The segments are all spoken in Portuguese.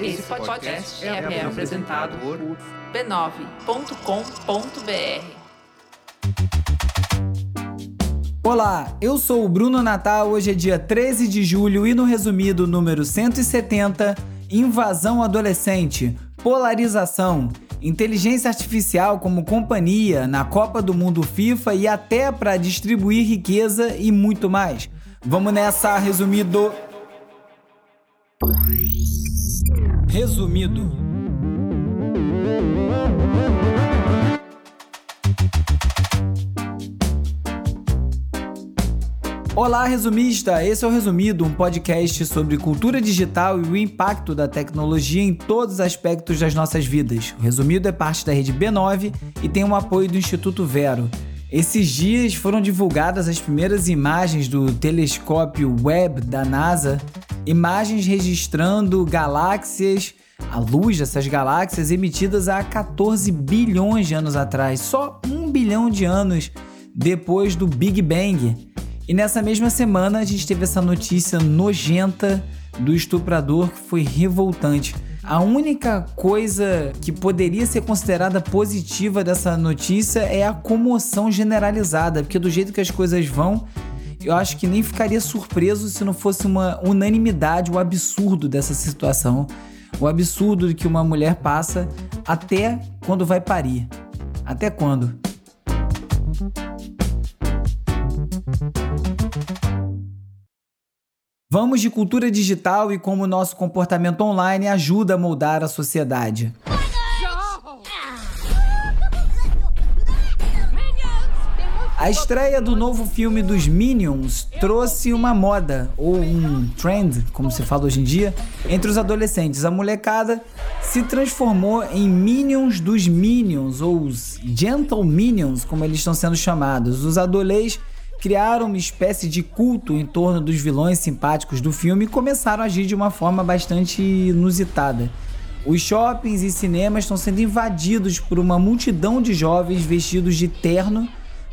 Esse podcast é, é apresentado por b9.com.br. Olá, eu sou o Bruno Natal. Hoje é dia 13 de julho e no resumido número 170, invasão adolescente, polarização, inteligência artificial como companhia na Copa do Mundo FIFA e até para distribuir riqueza e muito mais. Vamos nessa, resumido. Resumido. Olá, resumista! Esse é o Resumido, um podcast sobre cultura digital e o impacto da tecnologia em todos os aspectos das nossas vidas. O Resumido é parte da rede B9 e tem o apoio do Instituto Vero. Esses dias foram divulgadas as primeiras imagens do telescópio Webb da NASA, imagens registrando galáxias, a luz dessas galáxias emitidas há 14 bilhões de anos atrás, só um bilhão de anos depois do Big Bang. E nessa mesma semana a gente teve essa notícia nojenta do estuprador que foi revoltante. A única coisa que poderia ser considerada positiva dessa notícia é a comoção generalizada, porque do jeito que as coisas vão, eu acho que nem ficaria surpreso se não fosse uma unanimidade o absurdo dessa situação, o absurdo que uma mulher passa até quando vai parir. Até quando? Vamos de cultura digital e como nosso comportamento online ajuda a moldar a sociedade. A estreia do novo filme dos Minions trouxe uma moda, ou um trend, como se fala hoje em dia, entre os adolescentes. A molecada se transformou em Minions dos Minions, ou os Gentle Minions, como eles estão sendo chamados. Os adolescentes criaram uma espécie de culto em torno dos vilões simpáticos do filme e começaram a agir de uma forma bastante inusitada. Os shoppings e cinemas estão sendo invadidos por uma multidão de jovens vestidos de terno,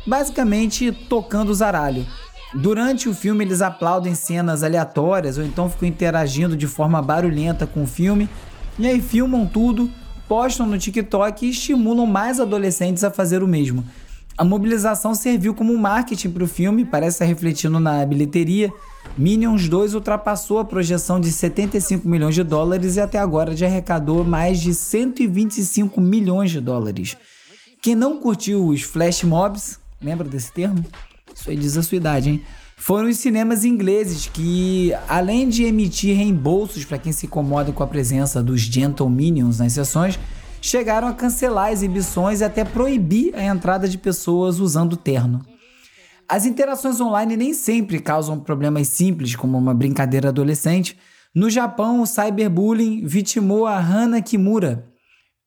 basicamente tocando o zaralho. Durante o filme, eles aplaudem cenas aleatórias ou então ficam interagindo de forma barulhenta com o filme, e aí filmam tudo, postam no TikTok e estimulam mais adolescentes a fazer o mesmo. A mobilização serviu como marketing para o filme, parece refletindo na bilheteria. Minions 2 ultrapassou a projeção de 75 milhões de dólares e até agora já arrecadou mais de 125 milhões de dólares. Quem não curtiu os flash mobs, lembra desse termo? Isso aí diz a sua idade, hein? Foram os cinemas ingleses que, além de emitir reembolsos para quem se incomoda com a presença dos Gentle Minions nas sessões, chegaram a cancelar exibições e até proibir a entrada de pessoas usando terno. As interações online nem sempre causam problemas simples, como uma brincadeira adolescente. No Japão, o cyberbullying vitimou a Hana Kimura,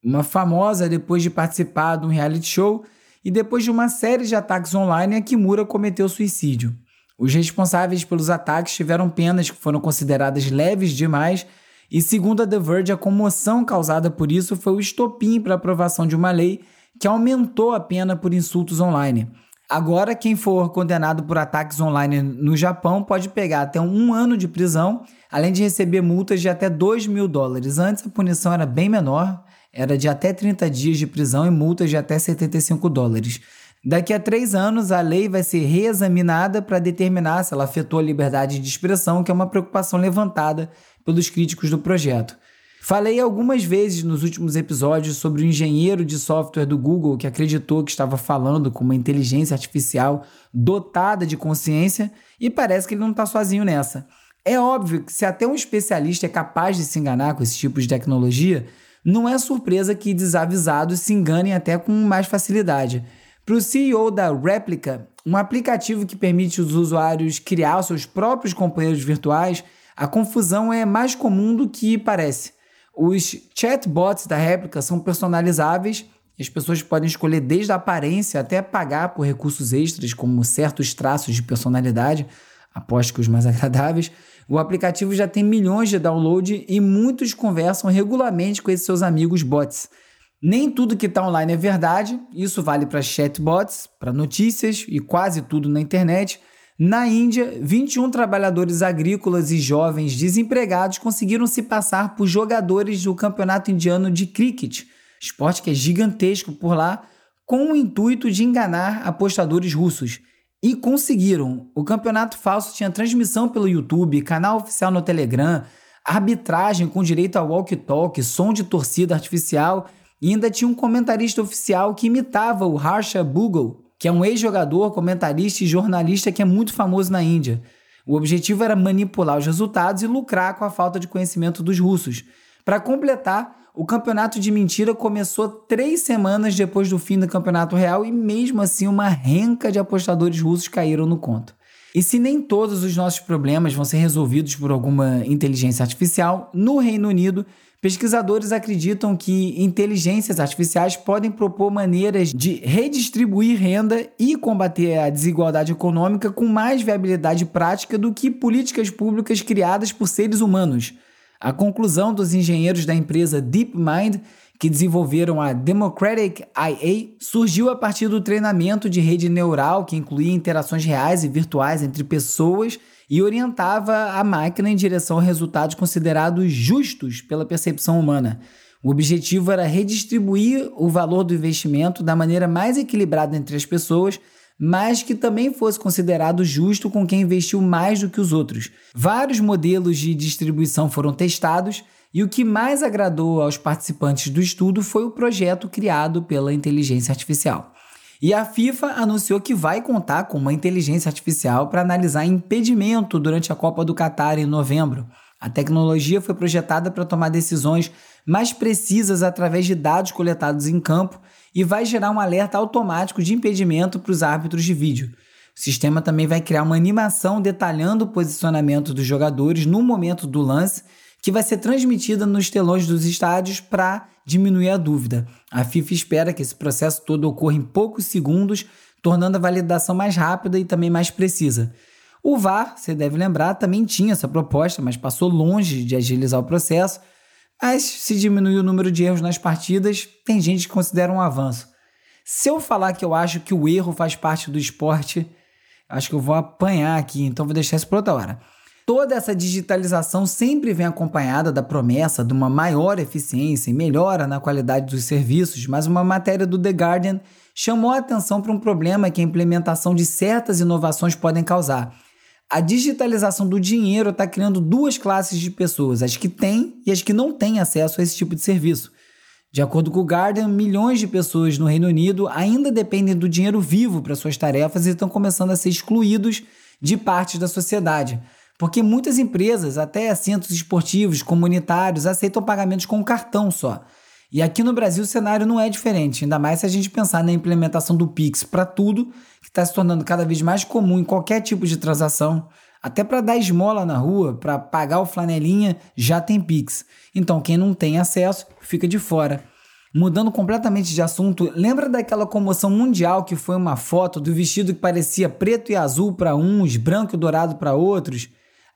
uma famosa depois de participar de um reality show e depois de uma série de ataques online, Kimura cometeu suicídio. Os responsáveis pelos ataques tiveram penas que foram consideradas leves demais e segundo a The Verge, a comoção causada por isso foi o estopim para a aprovação de uma lei que aumentou a pena por insultos online. Agora, quem for condenado por ataques online no Japão pode pegar até um ano de prisão, além de receber multas de até 2 mil dólares. Antes a punição era bem menor, era de até 30 dias de prisão e multas de até 75 dólares. Daqui a três anos, a lei vai ser reexaminada para determinar se ela afetou a liberdade de expressão, que é uma preocupação levantada pelos críticos do projeto. Falei algumas vezes nos últimos episódios sobre o engenheiro de software do Google que acreditou que estava falando com uma inteligência artificial dotada de consciência e parece que ele não está sozinho nessa. É óbvio que se até um especialista é capaz de se enganar com esse tipo de tecnologia, não é surpresa que desavisados se enganem até com mais facilidade. Para o CEO da Replica, um aplicativo que permite os usuários criar seus próprios companheiros virtuais, a confusão é mais comum do que parece. Os chatbots da réplica são personalizáveis e as pessoas podem escolher desde a aparência até pagar por recursos extras, como certos traços de personalidade, aposto que os mais agradáveis. O aplicativo já tem milhões de download e muitos conversam regularmente com esses seus amigos bots. Nem tudo que está online é verdade, isso vale para chatbots, para notícias e quase tudo na internet. Na Índia, 21 trabalhadores agrícolas e jovens desempregados conseguiram se passar por jogadores do Campeonato Indiano de Cricket, esporte que é gigantesco por lá, com o intuito de enganar apostadores russos. E conseguiram. O campeonato falso tinha transmissão pelo YouTube, canal oficial no Telegram, arbitragem com direito a walkie-talkie, som de torcida artificial e ainda tinha um comentarista oficial que imitava o Harsha Bugle, que é um ex-jogador, comentarista e jornalista que é muito famoso na Índia. O objetivo era manipular os resultados e lucrar com a falta de conhecimento dos russos. Para completar, o campeonato de mentira começou três semanas depois do fim do campeonato real e, mesmo assim, uma renca de apostadores russos caíram no conto. E se nem todos os nossos problemas vão ser resolvidos por alguma inteligência artificial, no Reino Unido Pesquisadores acreditam que inteligências artificiais podem propor maneiras de redistribuir renda e combater a desigualdade econômica com mais viabilidade prática do que políticas públicas criadas por seres humanos. A conclusão dos engenheiros da empresa DeepMind, que desenvolveram a Democratic IA, surgiu a partir do treinamento de rede neural que incluía interações reais e virtuais entre pessoas e orientava a máquina em direção a resultados considerados justos pela percepção humana. O objetivo era redistribuir o valor do investimento da maneira mais equilibrada entre as pessoas, mas que também fosse considerado justo com quem investiu mais do que os outros. Vários modelos de distribuição foram testados e o que mais agradou aos participantes do estudo foi o projeto criado pela inteligência artificial. E a FIFA anunciou que vai contar com uma inteligência artificial para analisar impedimento durante a Copa do Catar em novembro. A tecnologia foi projetada para tomar decisões mais precisas através de dados coletados em campo e vai gerar um alerta automático de impedimento para os árbitros de vídeo. O sistema também vai criar uma animação detalhando o posicionamento dos jogadores no momento do lance que vai ser transmitida nos telões dos estádios para diminuir a dúvida. A FIFA espera que esse processo todo ocorra em poucos segundos, tornando a validação mais rápida e também mais precisa. O VAR, você deve lembrar, também tinha essa proposta, mas passou longe de agilizar o processo. Mas se diminuir o número de erros nas partidas, tem gente que considera um avanço. Se eu falar que eu acho que o erro faz parte do esporte, acho que eu vou apanhar aqui, então vou deixar isso para outra hora. Toda essa digitalização sempre vem acompanhada da promessa de uma maior eficiência e melhora na qualidade dos serviços, mas uma matéria do The Guardian chamou a atenção para um problema que a implementação de certas inovações podem causar. A digitalização do dinheiro está criando duas classes de pessoas, as que têm e as que não têm acesso a esse tipo de serviço. De acordo com o Guardian, milhões de pessoas no Reino Unido ainda dependem do dinheiro vivo para suas tarefas e estão começando a ser excluídos de partes da sociedade. Porque muitas empresas, até centros esportivos, comunitários, aceitam pagamentos com cartão só. E aqui no Brasil o cenário não é diferente, ainda mais se a gente pensar na implementação do Pix para tudo, que está se tornando cada vez mais comum em qualquer tipo de transação. Até para dar esmola na rua, para pagar o flanelinha, já tem Pix. Então quem não tem acesso fica de fora. Mudando completamente de assunto, lembra daquela comoção mundial que foi uma foto do vestido que parecia preto e azul para uns, branco e dourado para outros?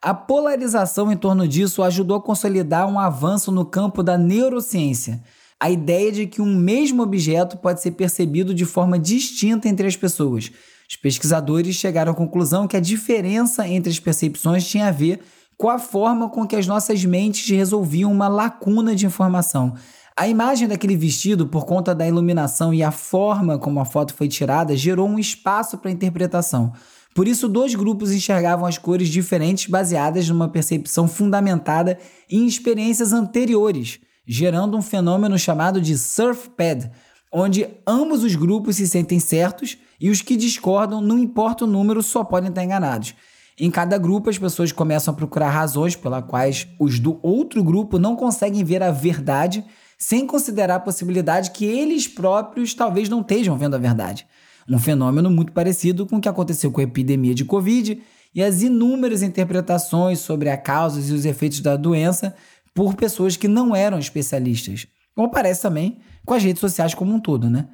A polarização em torno disso ajudou a consolidar um avanço no campo da neurociência. A ideia de que um mesmo objeto pode ser percebido de forma distinta entre as pessoas. Os pesquisadores chegaram à conclusão que a diferença entre as percepções tinha a ver com a forma com que as nossas mentes resolviam uma lacuna de informação. A imagem daquele vestido, por conta da iluminação e a forma como a foto foi tirada, gerou um espaço para interpretação. Por isso, dois grupos enxergavam as cores diferentes baseadas numa percepção fundamentada em experiências anteriores, gerando um fenômeno chamado de surfpad, onde ambos os grupos se sentem certos e os que discordam, não importa o número, só podem estar enganados. Em cada grupo, as pessoas começam a procurar razões pelas quais os do outro grupo não conseguem ver a verdade, sem considerar a possibilidade que eles próprios talvez não estejam vendo a verdade. Um fenômeno muito parecido com o que aconteceu com a epidemia de Covid e as inúmeras interpretações sobre as causas e os efeitos da doença por pessoas que não eram especialistas. Como parece também com as redes sociais como um todo, né?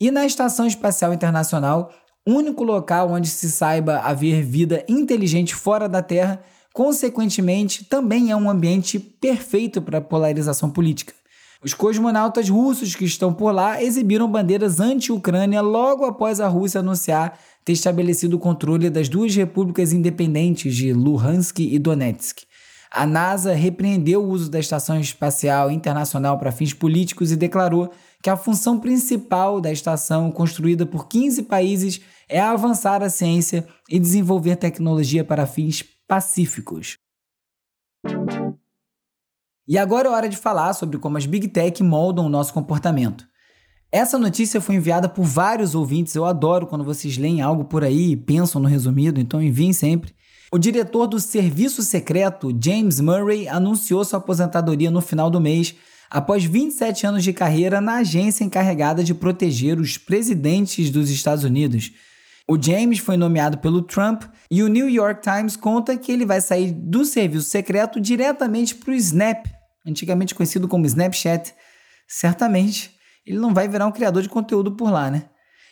E na Estação Espacial Internacional, único local onde se saiba haver vida inteligente fora da Terra, consequentemente, também é um ambiente perfeito para polarização política. Os cosmonautas russos que estão por lá exibiram bandeiras anti-Ucrânia logo após a Rússia anunciar ter estabelecido o controle das duas repúblicas independentes de Luhansk e Donetsk. A NASA repreendeu o uso da Estação Espacial Internacional para fins políticos e declarou que a função principal da estação, construída por 15 países, é avançar a ciência e desenvolver tecnologia para fins pacíficos. E agora é hora de falar sobre como as Big Tech moldam o nosso comportamento. Essa notícia foi enviada por vários ouvintes. Eu adoro quando vocês leem algo por aí e pensam no resumido, então enviem sempre. O diretor do Serviço Secreto, James Murray, anunciou sua aposentadoria no final do mês, após 27 anos de carreira na agência encarregada de proteger os presidentes dos Estados Unidos. O James foi nomeado pelo Trump e o New York Times conta que ele vai sair do serviço secreto diretamente para o Snap, antigamente conhecido como Snapchat, certamente ele não vai virar um criador de conteúdo por lá, né?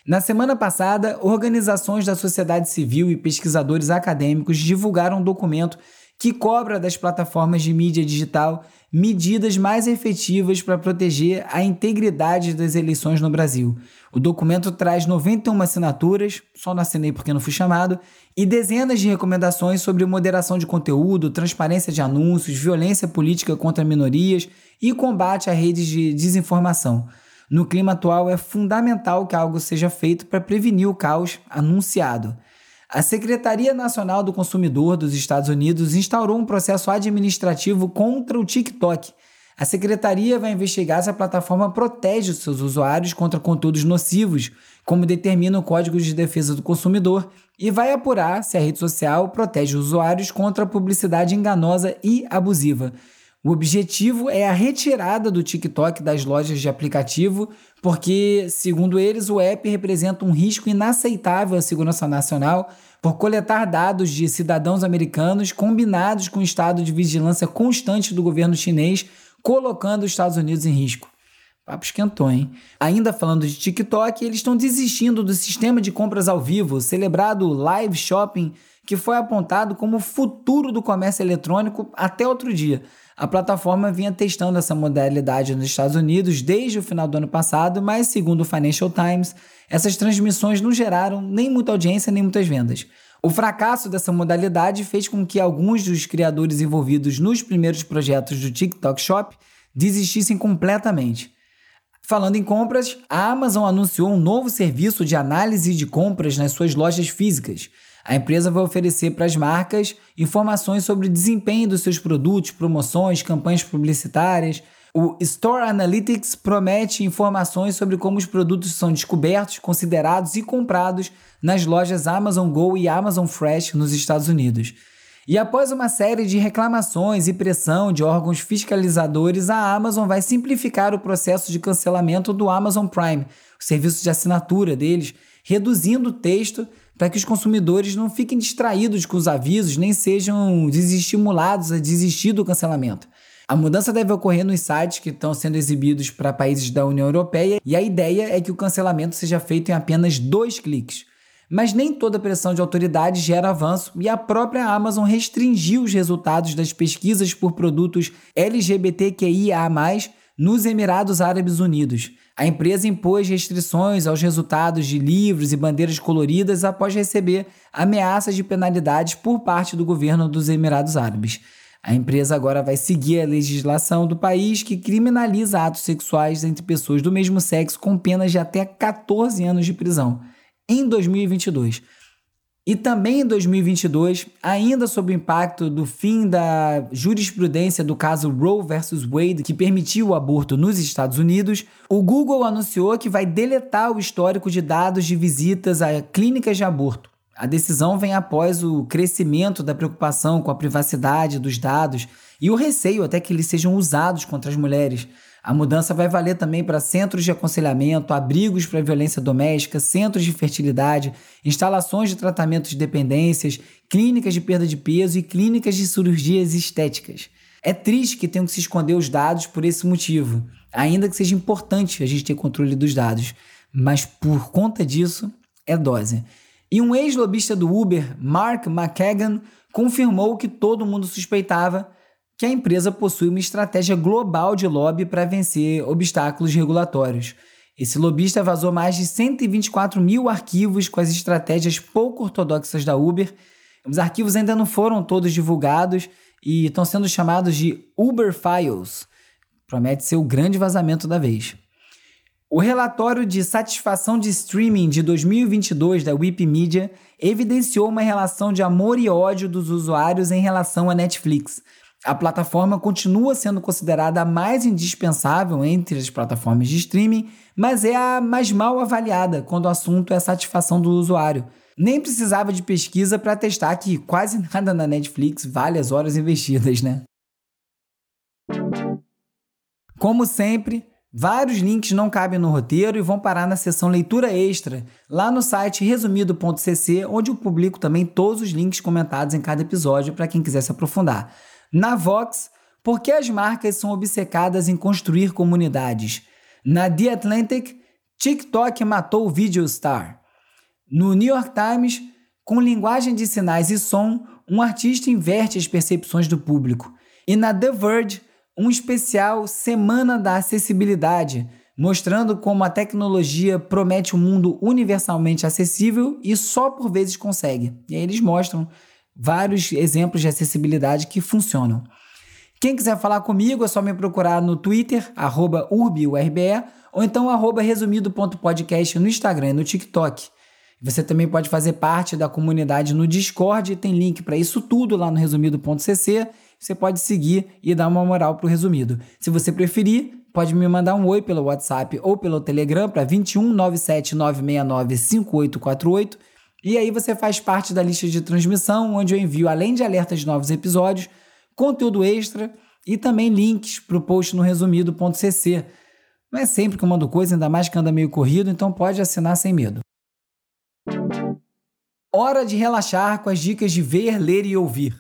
Na semana passada, organizações da sociedade civil e pesquisadores acadêmicos divulgaram um documento que cobra das plataformas de mídia digital medidas mais efetivas para proteger a integridade das eleições no Brasil. O documento traz 91 assinaturas, só não assinei porque não fui chamado, e dezenas de recomendações sobre moderação de conteúdo, transparência de anúncios, violência política contra minorias e combate a redes de desinformação. No clima atual, é fundamental que algo seja feito para prevenir o caos anunciado. A Secretaria Nacional do Consumidor dos Estados Unidos instaurou um processo administrativo contra o TikTok. A secretaria vai investigar se a plataforma protege seus usuários contra conteúdos nocivos, como determina o Código de Defesa do Consumidor, e vai apurar se a rede social protege os usuários contra publicidade enganosa e abusiva. O objetivo é a retirada do TikTok das lojas de aplicativo, porque, segundo eles, o app representa um risco inaceitável à segurança nacional por coletar dados de cidadãos americanos combinados com o estado de vigilância constante do governo chinês, colocando os Estados Unidos em risco. Papo esquentou, hein? Ainda falando de TikTok, eles estão desistindo do sistema de compras ao vivo, celebrado live shopping, que foi apontado como o futuro do comércio eletrônico até outro dia. A plataforma vinha testando essa modalidade nos Estados Unidos desde o final do ano passado, mas, segundo o Financial Times, essas transmissões não geraram nem muita audiência nem muitas vendas. O fracasso dessa modalidade fez com que alguns dos criadores envolvidos nos primeiros projetos do TikTok Shop desistissem completamente. Falando em compras, a Amazon anunciou um novo serviço de análise de compras nas suas lojas físicas. A empresa vai oferecer para as marcas informações sobre o desempenho dos seus produtos, promoções, campanhas publicitárias. O Store Analytics promete informações sobre como os produtos são descobertos, considerados e comprados nas lojas Amazon Go e Amazon Fresh nos Estados Unidos. E após uma série de reclamações e pressão de órgãos fiscalizadores, a Amazon vai simplificar o processo de cancelamento do Amazon Prime, o serviço de assinatura deles, reduzindo o texto para que os consumidores não fiquem distraídos com os avisos nem sejam desestimulados a desistir do cancelamento. A mudança deve ocorrer nos sites que estão sendo exibidos para países da União Europeia e a ideia é que o cancelamento seja feito em apenas dois cliques. Mas nem toda pressão de autoridades gera avanço e a própria Amazon restringiu os resultados das pesquisas por produtos LGBTQIA, nos Emirados Árabes Unidos. A empresa impôs restrições aos resultados de livros e bandeiras coloridas após receber ameaças de penalidades por parte do governo dos Emirados Árabes. A empresa agora vai seguir a legislação do país que criminaliza atos sexuais entre pessoas do mesmo sexo com penas de até 14 anos de prisão. Em 2022, e também em 2022, ainda sob o impacto do fim da jurisprudência do caso Roe versus Wade, que permitiu o aborto nos Estados Unidos, o Google anunciou que vai deletar o histórico de dados de visitas a clínicas de aborto. A decisão vem após o crescimento da preocupação com a privacidade dos dados e o receio até que eles sejam usados contra as mulheres. A mudança vai valer também para centros de aconselhamento, abrigos para violência doméstica, centros de fertilidade, instalações de tratamento de dependências, clínicas de perda de peso e clínicas de cirurgias estéticas. É triste que tenham que se esconder os dados por esse motivo, ainda que seja importante a gente ter controle dos dados, mas por conta disso é dose. E um ex-lobista do Uber, Mark McKagan, confirmou que todo mundo suspeitava que a empresa possui uma estratégia global de lobby para vencer obstáculos regulatórios. Esse lobista vazou mais de 124 mil arquivos com as estratégias pouco ortodoxas da Uber. Os arquivos ainda não foram todos divulgados e estão sendo chamados de Uber Files. Promete ser o grande vazamento da vez. O relatório de satisfação de streaming de 2022 da Wikimedia evidenciou uma relação de amor e ódio dos usuários em relação à Netflix. A plataforma continua sendo considerada a mais indispensável entre as plataformas de streaming, mas é a mais mal avaliada quando o assunto é a satisfação do usuário. Nem precisava de pesquisa para testar que quase nada na Netflix vale as horas investidas, né? Como sempre, vários links não cabem no roteiro e vão parar na seção leitura extra, lá no site resumido.cc, onde eu publico também todos os links comentados em cada episódio para quem quiser se aprofundar. Na Vox, por que as marcas são obcecadas em construir comunidades? Na The Atlantic, TikTok matou o Video Star. No New York Times, com linguagem de sinais e som, um artista inverte as percepções do público. E na The Verge, um especial Semana da Acessibilidade, mostrando como a tecnologia promete um mundo universalmente acessível e só por vezes consegue. E aí eles mostram vários exemplos de acessibilidade que funcionam. Quem quiser falar comigo é só me procurar no Twitter, urbiurbe, ou então arroba resumido.podcast no Instagram e no TikTok. Você também pode fazer parte da comunidade no Discord, tem link para isso tudo lá no resumido.cc. Você pode seguir e dar uma moral para o resumido. Se você preferir, pode me mandar um oi pelo WhatsApp ou pelo Telegram para 21 97 969 5848 e aí você faz parte da lista de transmissão, onde eu envio, além de alertas de novos episódios, conteúdo extra e também links para o post no resumido.cc. Não é sempre que eu mando coisa, ainda mais que anda meio corrido, então pode assinar sem medo. Hora de relaxar com as dicas de ver, ler e ouvir.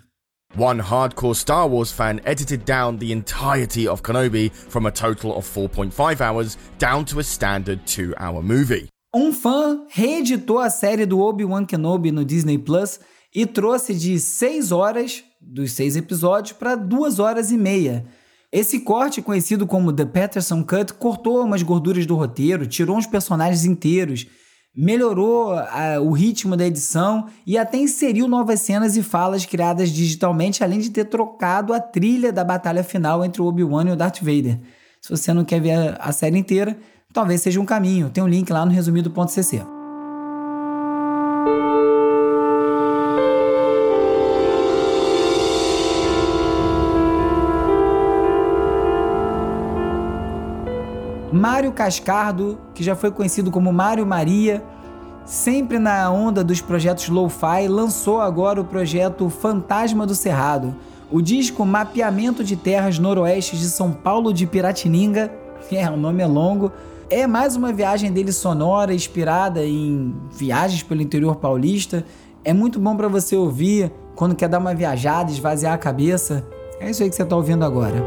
One hardcore Star Wars fan edited down the entirety of Kenobi from a total of 4.5 hours down to a standard 2 hour movie. Um fã reeditou a série do Obi-Wan Kenobi no Disney Plus e trouxe de 6 horas dos seis episódios para 2 horas e meia. Esse corte, conhecido como The Patterson Cut, cortou umas gorduras do roteiro, tirou uns personagens inteiros, melhorou a, o ritmo da edição e até inseriu novas cenas e falas criadas digitalmente, além de ter trocado a trilha da batalha final entre o Obi-Wan e o Darth Vader. Se você não quer ver a, a série inteira, talvez seja um caminho. Tem um link lá no resumido.cc. Mário Cascardo, que já foi conhecido como Mário Maria, sempre na onda dos projetos lo-fi, lançou agora o projeto Fantasma do Cerrado, o disco Mapeamento de Terras Noroeste de São Paulo de Piratininga. É, o nome é longo, é mais uma viagem dele sonora, inspirada em viagens pelo interior paulista. É muito bom para você ouvir quando quer dar uma viajada, esvaziar a cabeça. É isso aí que você está ouvindo agora.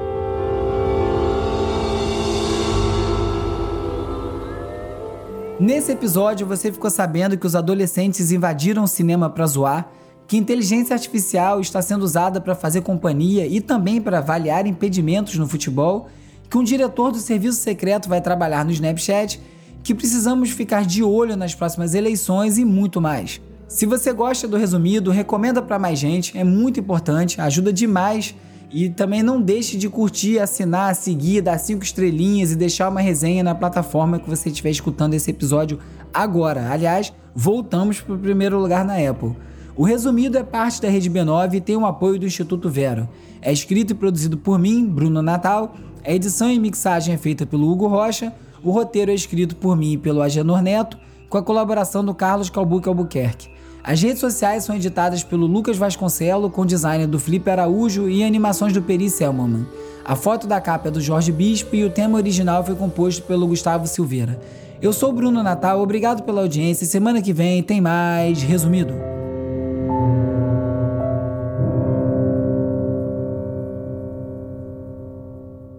Nesse episódio, você ficou sabendo que os adolescentes invadiram o cinema para zoar, que inteligência artificial está sendo usada para fazer companhia e também para avaliar impedimentos no futebol que um diretor do serviço secreto vai trabalhar no Snapchat, que precisamos ficar de olho nas próximas eleições e muito mais. Se você gosta do resumido, recomenda para mais gente, é muito importante, ajuda demais. E também não deixe de curtir, assinar, seguir, dar cinco estrelinhas e deixar uma resenha na plataforma que você estiver escutando esse episódio agora. Aliás, voltamos para o primeiro lugar na Apple. O resumido é parte da Rede B9 e tem o apoio do Instituto Vero. É escrito e produzido por mim, Bruno Natal, a edição e mixagem é feita pelo Hugo Rocha, o roteiro é escrito por mim e pelo Agenor Neto, com a colaboração do Carlos Calbuque Albuquerque. As redes sociais são editadas pelo Lucas Vasconcelo, com design do Felipe Araújo e animações do Peri Selmanman. A foto da capa é do Jorge Bispo e o tema original foi composto pelo Gustavo Silveira. Eu sou Bruno Natal, obrigado pela audiência. Semana que vem tem mais resumido.